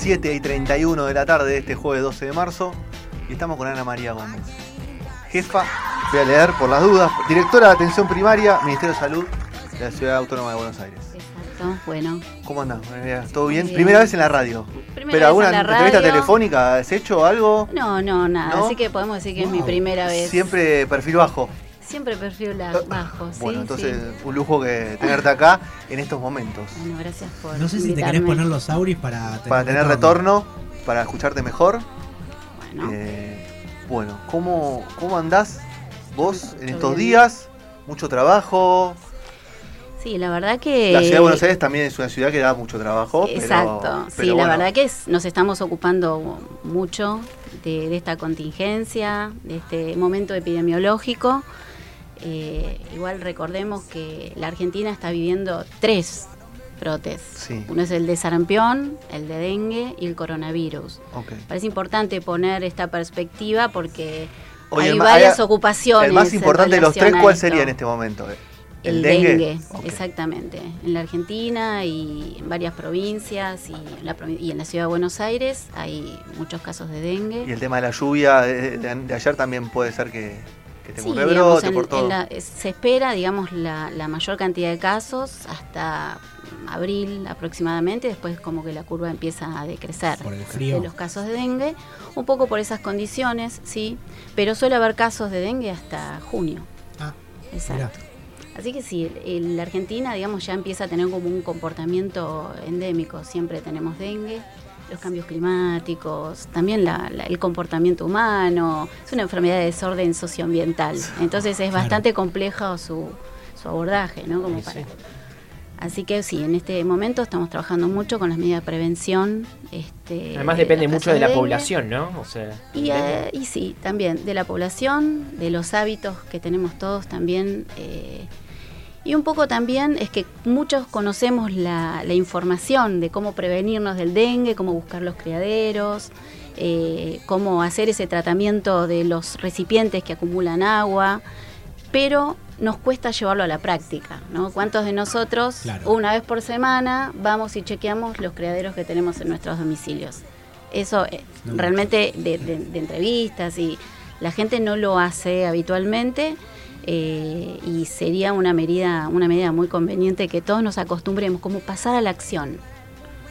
7 y 31 de la tarde de este jueves 12 de marzo. Y estamos con Ana María Gómez. Jefa, voy a leer por las dudas, directora de Atención Primaria, Ministerio de Salud de la Ciudad Autónoma de Buenos Aires. Exacto, bueno. ¿Cómo andás? ¿Todo bien? Bien. Primera vez en la radio. Primera ¿Pero vez alguna en la entrevista radio. telefónica has hecho algo? No, no, nada. ¿No? Así que podemos decir que es mi primera vez. Siempre perfil bajo. Siempre perfil la- bajo, sí. bueno, entonces sí. un lujo que tenerte acá en estos momentos. Bueno, gracias por No sé si te querés poner los auris para tener, Para tener retorno, para escucharte mejor. Bueno, Eh, bueno, ¿cómo, ¿cómo andás vos en estos bien. días? Mucho trabajo. sí, la verdad que... La ciudad de Buenos Aires también es una ciudad que da mucho trabajo. Exacto, pero sí, la verdad que es- nos estamos ocupando mucho de, de esta contingencia, de este momento epidemiológico. Eh, igual recordemos que la Argentina está viviendo tres brotes. Sí. Uno es el de sarampión, el de dengue y el coronavirus. Parece importante poner esta perspectiva porque Oye, hay varias hay- ocupaciones. El más importante de los tres, ¿cuál sería en este momento? El, dengue, exactamente. En la Argentina y en varias provincias y en, la, provi- y en la ciudad de Buenos Aires hay muchos casos de dengue. Y el tema de la lluvia de, de- de ayer también puede ser que, que tenga Sí, un digamos, en- por en todo. la- se espera, digamos, la, la mayor cantidad de casos hasta abril aproximadamente, después como que la curva empieza a decrecer Por el de frío. los casos de dengue, un poco por esas condiciones, sí, pero suele haber casos de dengue hasta junio. Ah, Exacto. Así que sí, el- la Argentina, digamos, ya empieza a tener como un comportamiento endémico. Siempre tenemos dengue, los cambios climáticos, también la- la- el comportamiento humano. Es una enfermedad de desorden socioambiental. Entonces es Claro. bastante complejo su, su abordaje, ¿no? Como Sí, para- sí. Así que sí, en este momento estamos trabajando mucho con las medidas de prevención. Este, Además de depende mucho de la dengue. población, ¿no? O sea, Y, eh, y sí, también de la población, de los hábitos que tenemos todos también. eh, y un poco también es que muchos conocemos la, la información de cómo prevenirnos del dengue, cómo buscar los criaderos, eh, cómo hacer ese tratamiento de los recipientes que acumulan agua, pero nos cuesta llevarlo a la práctica, ¿no? ¿Cuántos de nosotros Claro. una vez por semana vamos y chequeamos los criaderos que tenemos en nuestros domicilios? Eso eh, No. realmente de, de- de entrevistas y la gente no lo hace habitualmente eh, y sería una medida, una medida muy conveniente que todos nos acostumbremos como pasar a la acción.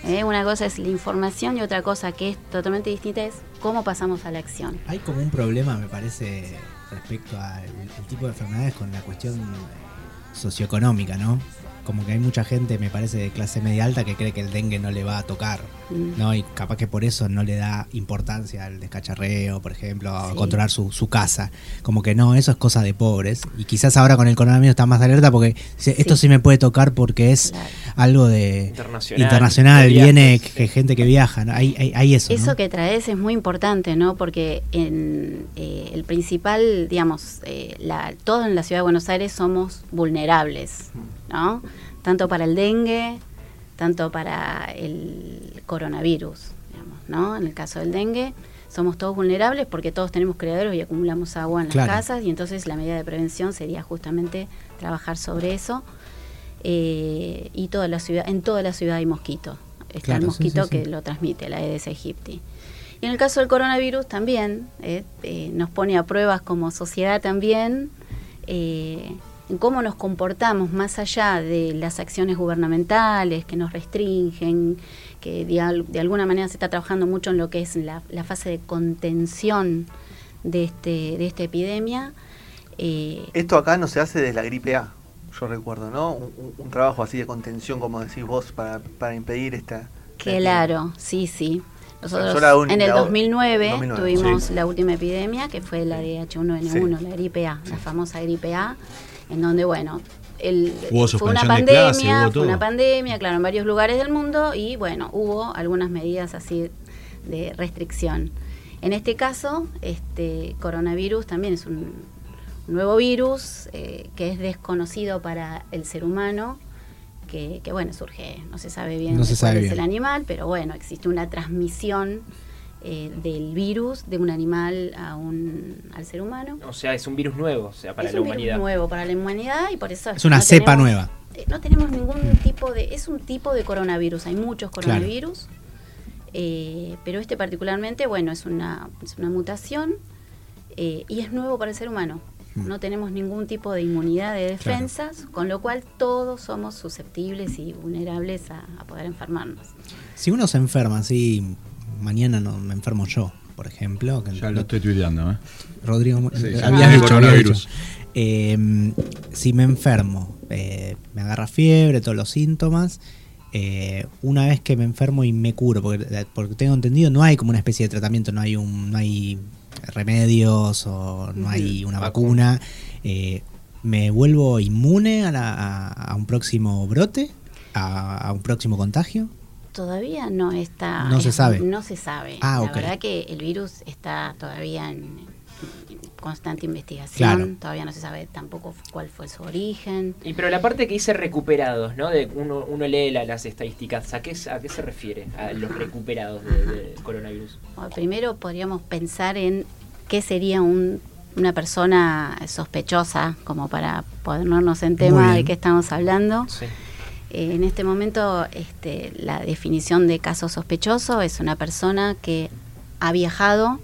¿eh? Una cosa es la información y otra cosa que es totalmente distinta es cómo pasamos a la acción. Hay como un problema, me parece, respecto al tipo de enfermedades con la cuestión eh, socioeconómica, ¿no? Como que hay mucha gente, me parece, de clase media alta que cree que el dengue no le va a tocar, Mm. ¿no? Y capaz que por eso no le da importancia al descacharreo, por ejemplo, a Sí. controlar su, su casa. Como que no, eso es cosa de pobres. Y quizás ahora con el coronavirus está más alerta porque dice, esto Sí. sí me puede tocar porque es Claro. algo de Internacional, internacional, de viene que gente que viaja, ¿no? Hay, hay, hay eso, ¿no? Eso que traes es muy importante, ¿no? Porque en eh, el principal, digamos, eh, la, todos en la ciudad de Buenos Aires somos vulnerables, ¿no? Tanto para el dengue, tanto para el coronavirus, digamos, ¿no? En el caso del dengue, somos todos vulnerables porque todos tenemos criaderos y acumulamos agua en las casas y entonces la medida de prevención sería justamente trabajar sobre eso. Eh, y toda la ciudad, en toda la ciudad hay mosquito. Está Claro, el mosquito sí, sí. que lo transmite, la Aedes aegypti. Y en el caso del coronavirus también, eh, eh, nos pone a pruebas como sociedad también, en cómo nos comportamos más allá de las acciones gubernamentales que nos restringen, que de, de alguna manera se está trabajando mucho en lo que es la, la fase de contención de, este, de esta epidemia. eh, Esto acá no se hace desde la gripe A, yo recuerdo, ¿no? Un, un- un trabajo así de contención, como decís vos, para, para impedir esta... Claro, sí, sí. Nosotros la en el la- 2009, 2009, tuvimos sí. la última epidemia, que fue la de H1N1, la gripe A, la famosa gripe A, en donde, bueno, el, fue una clase, pandemia, fue una pandemia, claro, en varios lugares del mundo y bueno, hubo algunas medidas así de restricción. En este caso, este coronavirus también es un nuevo virus eh, que es desconocido para el ser humano, que, que, bueno, surge, no se sabe bien No se cuál sabe es bien. el animal, pero bueno, existe una transmisión eh, del virus de un animal a un, al ser humano. O sea, es un virus nuevo, o sea, para es la un humanidad. virus nuevo para la humanidad y por eso Es una no cepa tenemos- nueva. eh, No tenemos ningún tipo de, es un tipo de coronavirus, hay muchos Claro. coronavirus, eh, pero este particularmente, bueno, es una, es una mutación eh, y es nuevo para el ser humano. Mm. No tenemos ningún tipo de inmunidad de defensas, con lo cual todos somos susceptibles y vulnerables a, a poder enfermarnos. Si uno se enferma así, mañana no me enfermo yo, por ejemplo. que Ya lo estoy tuiteando, ¿eh? Rodrigo, Sí, eh, dicho, dicho. Eh, si me enfermo, eh, me agarra fiebre, todos los síntomas. eh, una vez que me enfermo y me curo, porque, porque tengo entendido, no hay como una especie de tratamiento, no hay un, no hay remedios o no hay una vacuna. eh, ¿Me vuelvo inmune a, la- a- a un próximo brote? ¿A, a un próximo contagio? Todavía no está. No se sabe. No se sabe. Ah, la verdad que el virus está todavía en constante investigación. Claro. Todavía no se sabe tampoco cuál fue su origen. Y pero la parte que dice recuperados, ¿no? De uno, uno lee la- las estadísticas, ¿a qué, ¿a qué se refiere? A los recuperados de, de coronavirus. Bueno, primero podríamos pensar en qué sería un- una persona sospechosa, como para ponernos en tema de qué estamos hablando. Sí. Eh, en este momento, este, la definición de caso sospechoso es una persona que ha viajado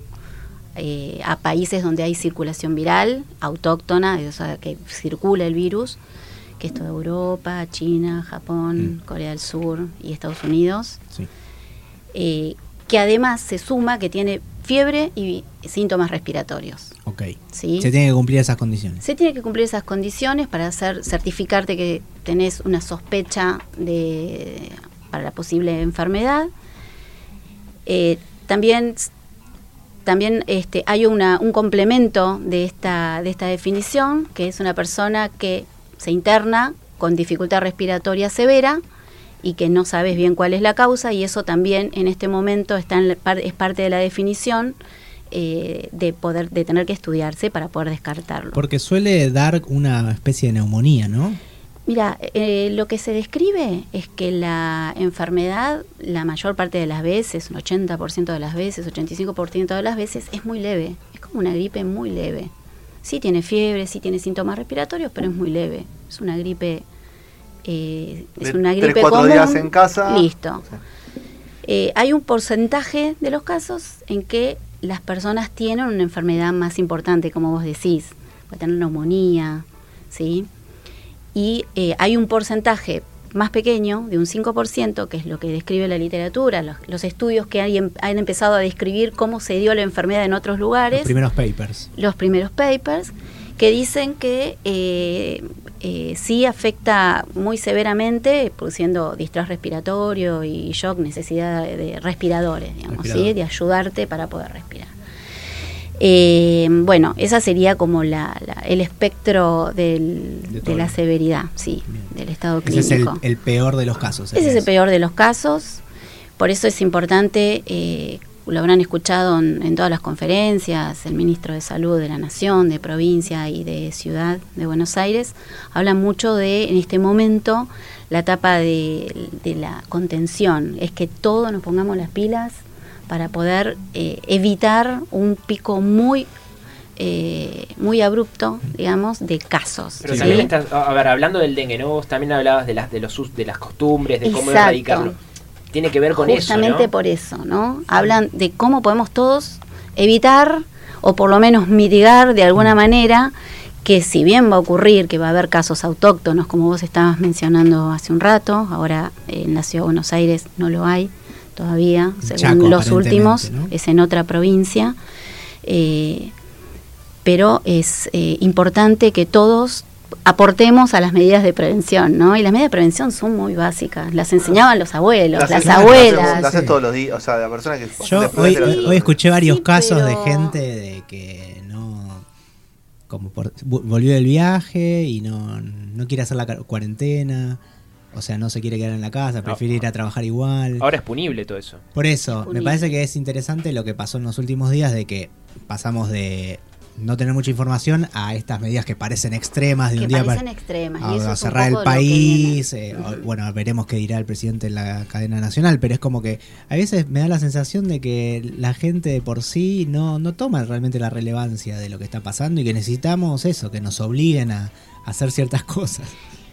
eh, a países donde hay circulación viral, autóctona, o sea, que circula el virus, que es toda Europa, China, Japón, Mm. Corea del Sur y Estados Unidos, Sí. eh, que además se suma que tiene fiebre y síntomas respiratorios. Ok. ¿sí? Se tiene que cumplir esas condiciones. Se tiene que cumplir esas condiciones para hacer certificarte que tenés una sospecha de para la posible enfermedad. Eh, también también este, hay una, un complemento de esta, de esta definición, que es una persona que se interna con dificultad respiratoria severa y que no sabes bien cuál es la causa, y eso también en este momento está en es parte de la definición eh, de poder de tener que estudiarse para poder descartarlo. Porque suele dar una especie de neumonía, ¿no? Mira, eh, lo que se describe es que la enfermedad, la mayor parte de las veces, un 80% de las veces, 85% de las veces, es muy leve. Es como una gripe muy leve. Sí tiene fiebre, sí tiene síntomas respiratorios, pero es muy leve. Es una gripe. eh, es De una tres, gripe cuatro común. días en casa. Listo. Eh, hay un porcentaje de los casos en que las personas tienen una enfermedad más importante, como vos decís, puede tener neumonía, ¿sí? Y eh, hay un porcentaje más pequeño, de un 5%, que es lo que describe la literatura, los, los estudios que hay em- han empezado a describir cómo se dio la enfermedad en otros lugares Los primeros papers. los primeros papers que dicen que eh, eh, sí afecta muy severamente, produciendo distrés respiratorio y shock, necesidad de, de respiradores, digamos, Respirador. ¿sí? de ayudarte para poder respirar. Eh, bueno, esa sería como la, la- el espectro del- De la severidad, sí, Bien. del estado Ese es el, clínico. el peor de los casos. Ese es el peor de los casos. Por eso es importante, eh, lo habrán escuchado en, en todas las conferencias, el ministro de Salud de la Nación, de provincia y de ciudad de Buenos Aires, habla mucho de, en este momento, la etapa de, de la contención. Es que todos nos pongamos las pilas para poder eh, evitar un pico muy... eh, muy abrupto, digamos, de casos. Pero ¿sí? también estás, a ver, hablando del dengue, ¿no? Vos también hablabas de las, de los, de las costumbres, de cómo Exacto. erradicarlo. Tiene que ver con Justamente eso, ¿no? por eso, ¿no? Hablan de cómo podemos todos evitar o por lo menos mitigar de alguna manera que si bien va a ocurrir que va a haber casos autóctonos, como vos estabas mencionando hace un rato, ahora en la ciudad de Buenos Aires no lo hay todavía, según Chaco, los últimos, es en otra provincia. Eh, pero es eh, importante que todos aportemos a las medidas de prevención, ¿no? Y las medidas de prevención son muy básicas, las enseñaban los abuelos, las, abuelas. Las haces, todos los días. O sea, la persona que. Yo hoy, escuché varios Sí, casos de gente de que no como por- volvió del viaje y no, no quiere hacer la cuarentena, o sea, no se quiere quedar en la casa, prefiere ir a trabajar igual. Ahora es punible todo eso. Por eso, Es me parece que es interesante lo que pasó en los últimos días de que pasamos de no tener mucha información a estas medidas que parecen extremas de que un día parecen para extremas. a, y eso a cerrar el país. eh, bueno, veremos qué dirá el presidente en la cadena nacional, pero es como que a veces me da la sensación de que la gente de por sí no, no toma realmente la relevancia de lo que está pasando y que necesitamos eso, que nos obliguen a, a hacer ciertas cosas.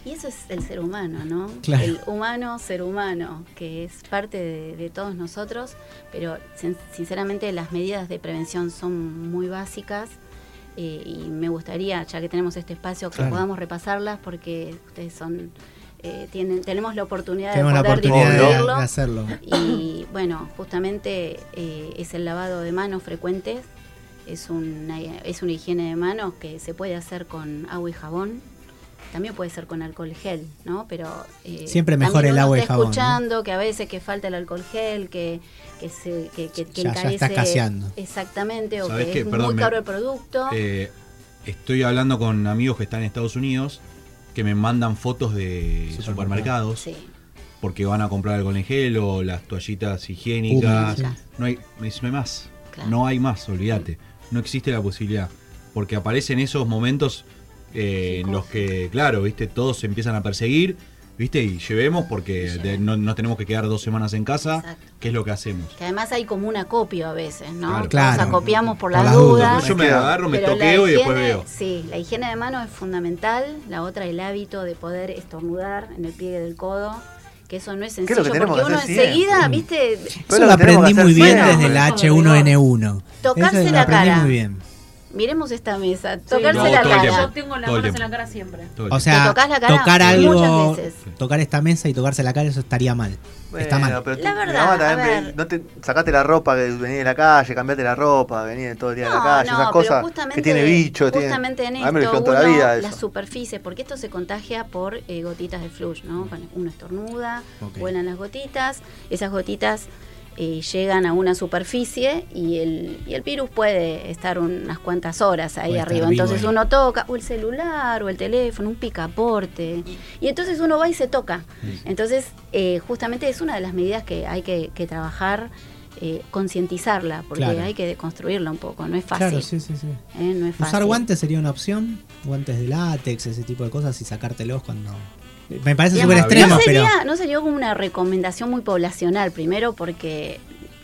Y eso es el ser humano, ¿no? Claro. El humano, ser humano, que es parte de, de todos nosotros, pero sin- sinceramente las medidas de prevención son muy básicas eh, y me gustaría, ya que tenemos este espacio, que Claro. podamos repasarlas porque ustedes son... eh, tienen, tenemos la oportunidad Tenemos de poder oportunidad de hacerlo. Y bueno, justamente eh, es el lavado de manos frecuentes, es una, es una higiene de manos que se puede hacer con agua y jabón, también puede ser con alcohol gel, ¿no? Pero eh, Siempre mejor el agua y jabón, ¿no? escuchando que a veces que falta el alcohol gel, que, que, se, que, que, que Ya- ya encarece está escaseando. exactamente, o ¿Sabés que es Perdón, muy me- caro el producto. Eh, estoy hablando con amigos que están en Estados Unidos que me mandan fotos de Supermercado. supermercados sí, porque van a comprar alcohol en gel o las toallitas higiénicas. No hay, me dice, no hay más. Claro. No hay más, olvídate. No existe la posibilidad. Porque aparecen esos momentos eh, en los que, claro, viste, todos se empiezan a perseguir, viste, y llevemos porque de- no, no tenemos que quedar dos semanas en casa. Exacto. ¿Qué es lo que hacemos? que además hay como un acopio a veces, ¿no? Claro. Claro. acopiamos por, Por las las dudas. dudas. Yo me agarro, me Pero toqueo y después veo. Sí, la higiene de manos es fundamental. La otra, el hábito de poder estornudar en el pliegue del codo. Que eso no es es lo sencillo, que porque que uno enseguida, viste, Eso lo que aprendí que muy bien desde Eso H1N1. Tocarse la aprendí cara. muy bien. Miremos esta mesa, Sí, tocarse no, la cara. Yo tengo las manos en la cara siempre. O sea, tocas la cara tocar muchas algo, veces. tocar esta mesa y tocarse la cara, eso estaría mal. Está mal. pero La verdad, también ver. no te, sacate la ropa que venís de la calle, cambiate la ropa, venís todo el día de la No, calle, no, esas cosas justamente, que tiene bicho, tiene- justamente en esto toda la uno, vida las superficies, porque esto se contagia por eh, gotitas de flush, ¿no? Cuando uno estornuda, vuelan las gotitas, esas gotitas eh, llegan a una superficie y el, y el virus puede estar unas cuantas horas ahí arriba. Entonces ahí. uno toca, o el celular, o el teléfono, un picaporte, y entonces uno va y se toca. Entonces, eh, justamente es una de las medidas que hay que, que trabajar. eh, concientizarla porque Claro. hay que deconstruirla un poco no es fácil Claro, sí, sí, sí. ¿eh? No es fácil. Usar guantes sería una opción, guantes de látex, ese tipo de cosas y sacártelos cuando... Me parece súper extremo, no pero... sería, no sería como una recomendación muy poblacional, primero porque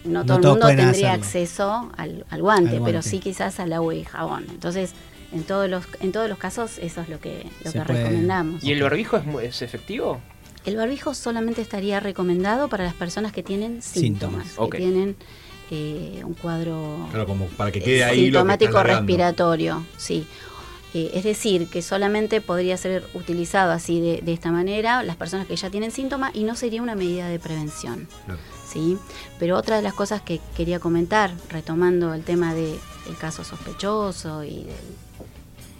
no No todo el mundo tendría hacerlo. acceso al, al guante, Al pero sí quizás al agua y jabón. Entonces, en todos los, en todos los casos, eso es lo que, lo que recomendamos. ¿Y el barbijo es, mu- es efectivo? El barbijo solamente estaría recomendado para las personas que tienen síntomas, Síntomas, que tienen eh, un cuadro Claro, como para que quede ahí lo que sintomático largando. respiratorio, sí. Eh, es decir, que solamente podría ser utilizado así de, de esta manera las personas que ya tienen síntomas y no sería una medida de prevención. ¿sí? Pero otra de las cosas que quería comentar, retomando el tema del caso sospechoso y del,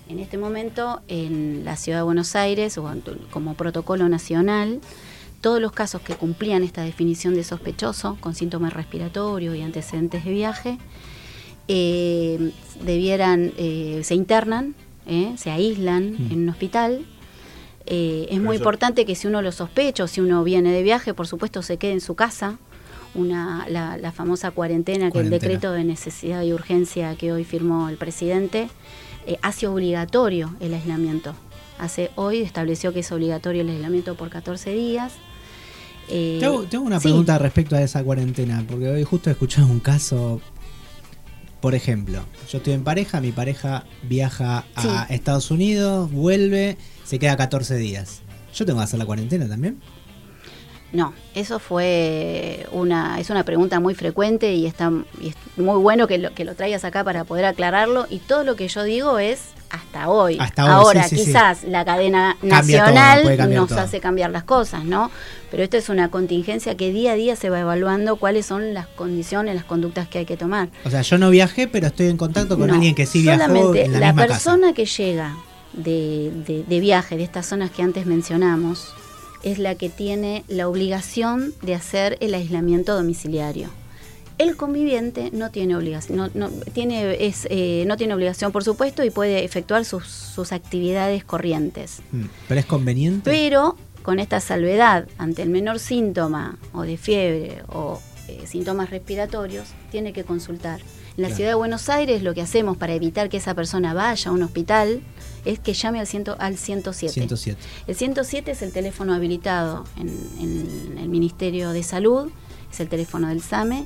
en este momento en la ciudad de Buenos Aires, o como protocolo nacional, todos los casos que cumplían esta definición de sospechoso, con síntomas respiratorios y antecedentes de viaje, eh, debieran, eh, se internan, eh, se aíslan Mm. en un hospital. Eh, es Pero muy eso- importante que si uno lo sospecha o si uno viene de viaje, por supuesto se quede en su casa. Una, la, la famosa cuarentena, que el Cuarentena. decreto de necesidad y urgencia que hoy firmó el presidente, eh, hace obligatorio el aislamiento. Hace hoy estableció que es obligatorio el aislamiento por 14 días. Eh, Tengo, tengo una sí. pregunta respecto a esa cuarentena, porque hoy justo he escuchado un caso. Por ejemplo, yo estoy en pareja, mi pareja viaja a Sí. Estados Unidos, vuelve, se queda 14 días. ¿Yo tengo que hacer la cuarentena también? No, eso fue una, es una pregunta muy frecuente y está y es muy bueno que lo, que lo traigas acá para poder aclararlo. Y todo lo que yo digo es hasta hoy. Hasta hoy, Ahora, sí, sí, sí. quizás la cadena todo, nacional nos todo. hace cambiar las cosas, ¿no? Pero esto es una contingencia que día a día se va evaluando cuáles son las condiciones, las conductas que hay que tomar. O sea, yo no viajé, pero estoy en contacto con No, alguien que sí viajó solamente en la, la misma persona que llega de, de- de viaje de estas zonas que antes mencionamos es la que tiene la obligación de hacer el aislamiento domiciliario. El conviviente no tiene obligación, no, no, tiene, es, eh, no tiene obligación, por supuesto, y puede efectuar sus, sus actividades corrientes. Mm, Pero es conveniente. Pero con esta salvedad, ante el menor síntoma o de fiebre o eh, síntomas respiratorios, tiene que consultar. En la Claro. ciudad de Buenos Aires lo que hacemos para evitar que esa persona vaya a un hospital es que llame al, ciento, al 107. 107. El 107 es el teléfono habilitado en, en el Ministerio de Salud, es el teléfono del SAME,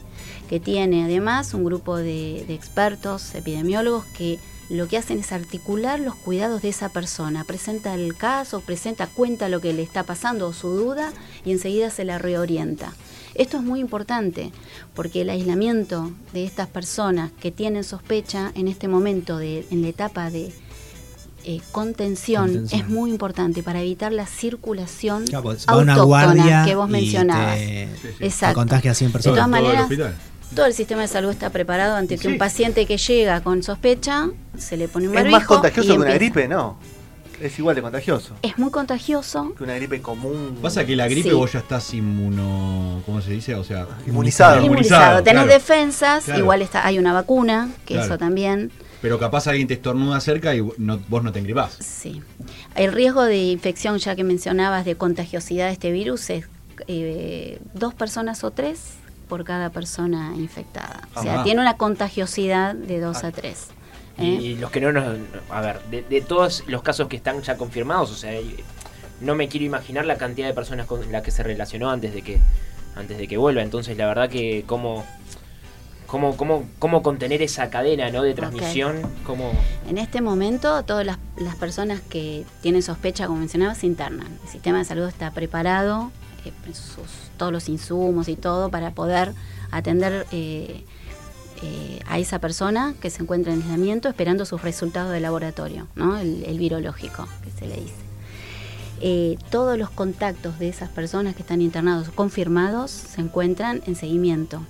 que tiene además un grupo de, expertos, epidemiólogos, que lo que hacen es articular los cuidados de esa persona. Presenta el caso, presenta, cuenta lo que le está pasando o su duda y enseguida se la reorienta. Esto es muy importante porque el aislamiento de estas personas que tienen sospecha en este momento, de, en la etapa de eh, contención, Contención. es muy importante para evitar la circulación Claro, pues autóctona guardia que vos mencionabas. te- te Exacto. contagia a 100 De personas. todas Todo el maneras, todo el sistema de salud está preparado ante que Sí. un paciente que llega con sospecha se le pone un Es barbijo más contagioso y que una empieza. gripe, ¿no? Es igual de contagioso Es muy contagioso. que una gripe común. Pasa que la gripe Sí. vos ya estás inmuno. ¿Cómo se dice? O sea, Inmunizado. Inmunizado. Inmunizado, Tenés claro. defensas, Claro. igual está, hay una vacuna, que Claro. eso también. Pero capaz alguien te estornuda cerca y no- vos no te engripás. Sí. El riesgo de infección, ya que mencionabas, de contagiosidad de este virus es eh, dos personas o tres por cada persona infectada. O sea, tiene una contagiosidad de dos a tres. ¿eh? Y los que no nos. A ver, de, de todos los casos que están ya confirmados, o sea, no me quiero imaginar la cantidad de personas con la que se relacionó antes de que antes de que vuelva. Entonces, la verdad que cómo. Cómo, cómo, cómo contener esa cadena ¿no? de transmisión, cómo, En este momento, todas las, las personas que tienen sospecha, como mencionaba, se internan. El sistema de salud está preparado, eh, sus- todos los insumos y todo, para poder atender eh, eh, a esa persona que se encuentra en aislamiento esperando sus resultados de laboratorio, ¿no? el, el virológico, que se le dice. Eh, todos los contactos de esas personas que están internados confirmados se encuentran en seguimiento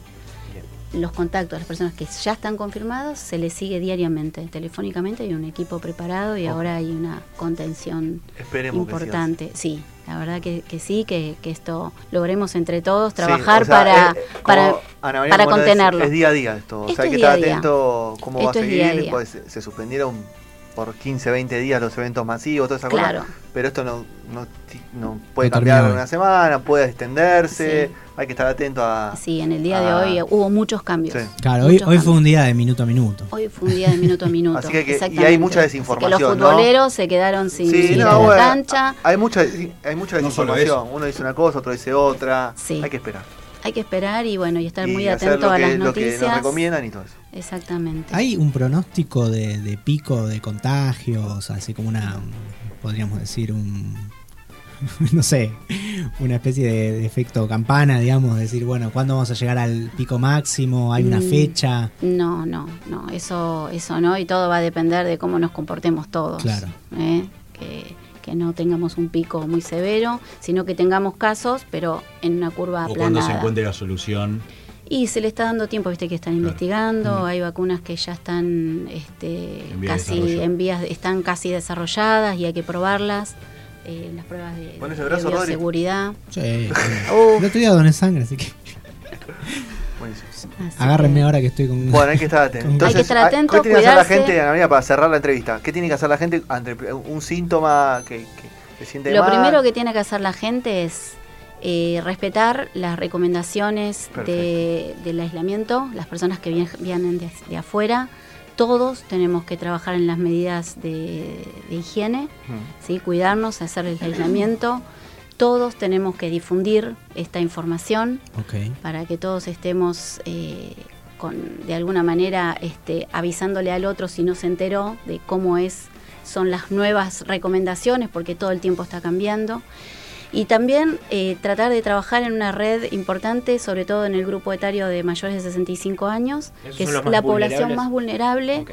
los contactos de las personas que ya están confirmados se les sigue diariamente, telefónicamente hay un equipo preparado y ahora hay una contención Esperemos que siga importante. Sí, la verdad que, que sí, que, que esto logremos entre todos Sí, trabajar o sea, para, es- como para, María para es- contenerlo. Es, día a día esto. O Esto sea, hay es que estar a atento cómo va a Esto es seguir. día a día. pues se, se suspendieron por 15, 20 días los eventos masivos, toda esa Claro. cosa. Pero esto no, no, puede No cambiar hoy. una semana, puede extenderse. Sí. Hay que estar atento a. Sí, en el día de hoy hubo muchos cambios. Sí. Claro, hoy, hoy fue un día de minuto a minuto. Hoy fue un día de minuto a minuto. Así que que- y hay mucha Así que desinformación, los ¿no? futboleros se quedaron sin, Sí, sin no, la bueno, cancha. Hay mucha, hay mucha desinformación. Uno dice una cosa, otro dice otra. Sí. Hay que esperar. Hay que esperar y bueno, y estar y muy hacer atento lo a que, las lo que noticias. nos recomiendan y todo eso. Exactamente. ¿Hay un pronóstico de, de pico de contagios? Así como una, podríamos decir, un, no sé, una especie de, de efecto campana, digamos, decir, bueno, ¿cuándo vamos a llegar al pico máximo? ¿Hay una Mm. fecha? No, no, no, eso, eso no, y todo va a depender de cómo nos comportemos todos. Claro. ¿eh? Que, que no tengamos un pico muy severo, sino que tengamos casos, pero en una curva O cuando se aplanada. encuentre la solución. Y se le está dando tiempo, viste que están Claro. investigando, hay vacunas que ya están este, En vías de casi en vías, están casi desarrolladas y hay que probarlas. eh, las pruebas de, brazo, bioseguridad. Sí. El otro día doné sangre, así que. Así agárrenme que- ahora que estoy con... Bueno, hay que estar atento. Hay que Entonces, estar atento, ¿qué tiene que hacer la gente, Ana María, para cerrar la entrevista? ¿Qué tiene que hacer la gente ante un síntoma que, que, que siente Lo mal? primero que tiene que hacer la gente es eh, respetar las recomendaciones de- del aislamiento, las personas que vien- vienen de, de afuera. Todos tenemos que trabajar en las medidas de, de higiene, Mm. ¿sí? cuidarnos, hacer el aislamiento. Todos tenemos que difundir esta información para que todos estemos eh, con, de alguna manera este, avisándole al otro si no se enteró de cómo es son las nuevas recomendaciones porque todo el tiempo está cambiando. Y también eh, tratar de trabajar en una red importante sobre todo en el grupo etario de mayores de 65 años que es la población más vulnerable.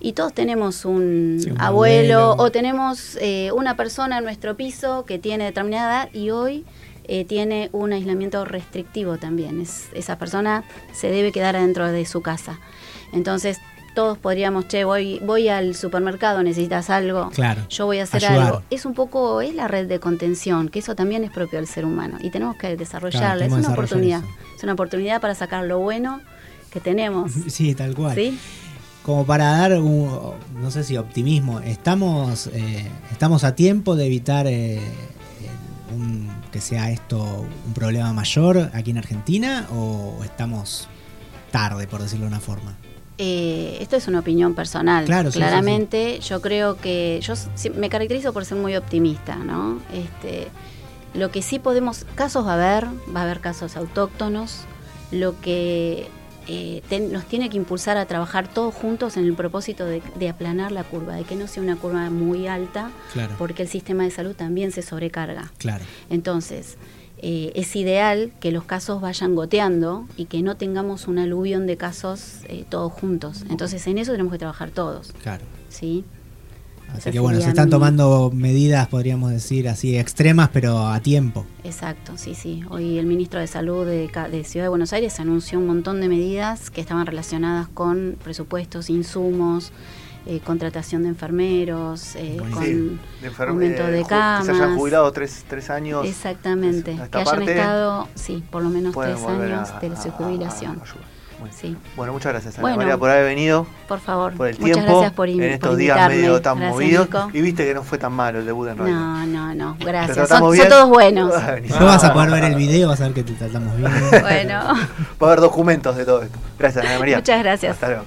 Y todos tenemos un, Sí, un abuelo, abuelo. o tenemos eh, una persona en nuestro piso que tiene determinada edad y hoy eh, tiene un aislamiento restrictivo también. Es, esa persona se debe quedar adentro de su casa. Entonces todos podríamos, che, voy, voy al supermercado, necesitas algo, Claro. yo voy a hacer Ayudar. algo. Es un poco, es la red de contención, que eso también es propio del ser humano y tenemos que desarrollarla. tenemos es una oportunidad. eso. Es una oportunidad para sacar lo bueno que tenemos. Sí, tal cual. ¿Sí? Como para dar un, no sé si optimismo, ¿estamos, eh, estamos a tiempo de evitar eh, un- que sea esto un problema mayor aquí en Argentina o estamos tarde, por decirlo de una forma? Eh, esto es una opinión personal. Claro, sí, sí, Claramente, yo creo que yo me caracterizo por ser muy optimista, ¿no? Este, lo que sí podemos, casos va a haber, va a haber casos autóctonos. Lo que eh, ten- nos tiene que impulsar a trabajar todos juntos en el propósito de, de aplanar la curva, de que no sea una curva muy alta, Claro. porque el sistema de salud también se sobrecarga. Claro. Entonces, eh, es ideal que los casos vayan goteando y que no tengamos un aluvión de casos eh, todos juntos. Entonces, en eso tenemos que trabajar todos. Claro. ¿sí? Así que bueno, se están tomando medidas, podríamos decir así, extremas, pero a tiempo. Exacto, sí, sí. Hoy el ministro de Salud de, ca- de Ciudad de Buenos Aires anunció un montón de medidas que estaban relacionadas con presupuestos, insumos, eh, contratación de enfermeros, eh, con Sí, de enfer- aumento eh, de Que se hayan camas. jubilado tres, tres años. Exactamente, que hayan parte, estado, sí, por lo menos tres años a- de su a- a- jubilación. a. Bueno. Sí, Bueno, muchas gracias Ana Bueno. María por haber venido, por favor. por el Muchas tiempo, gracias por, en por estos días medio tan Gracias, movidos. Nico. Y viste que no fue tan malo el debut en radio. No, no, no, ¿Te gracias. Son, son todos buenos. No vas a poder ver el video, vas a ver que te tratamos bien. bueno, Va a haber documentos de todo esto. Gracias, Ana María. muchas gracias. Hasta luego.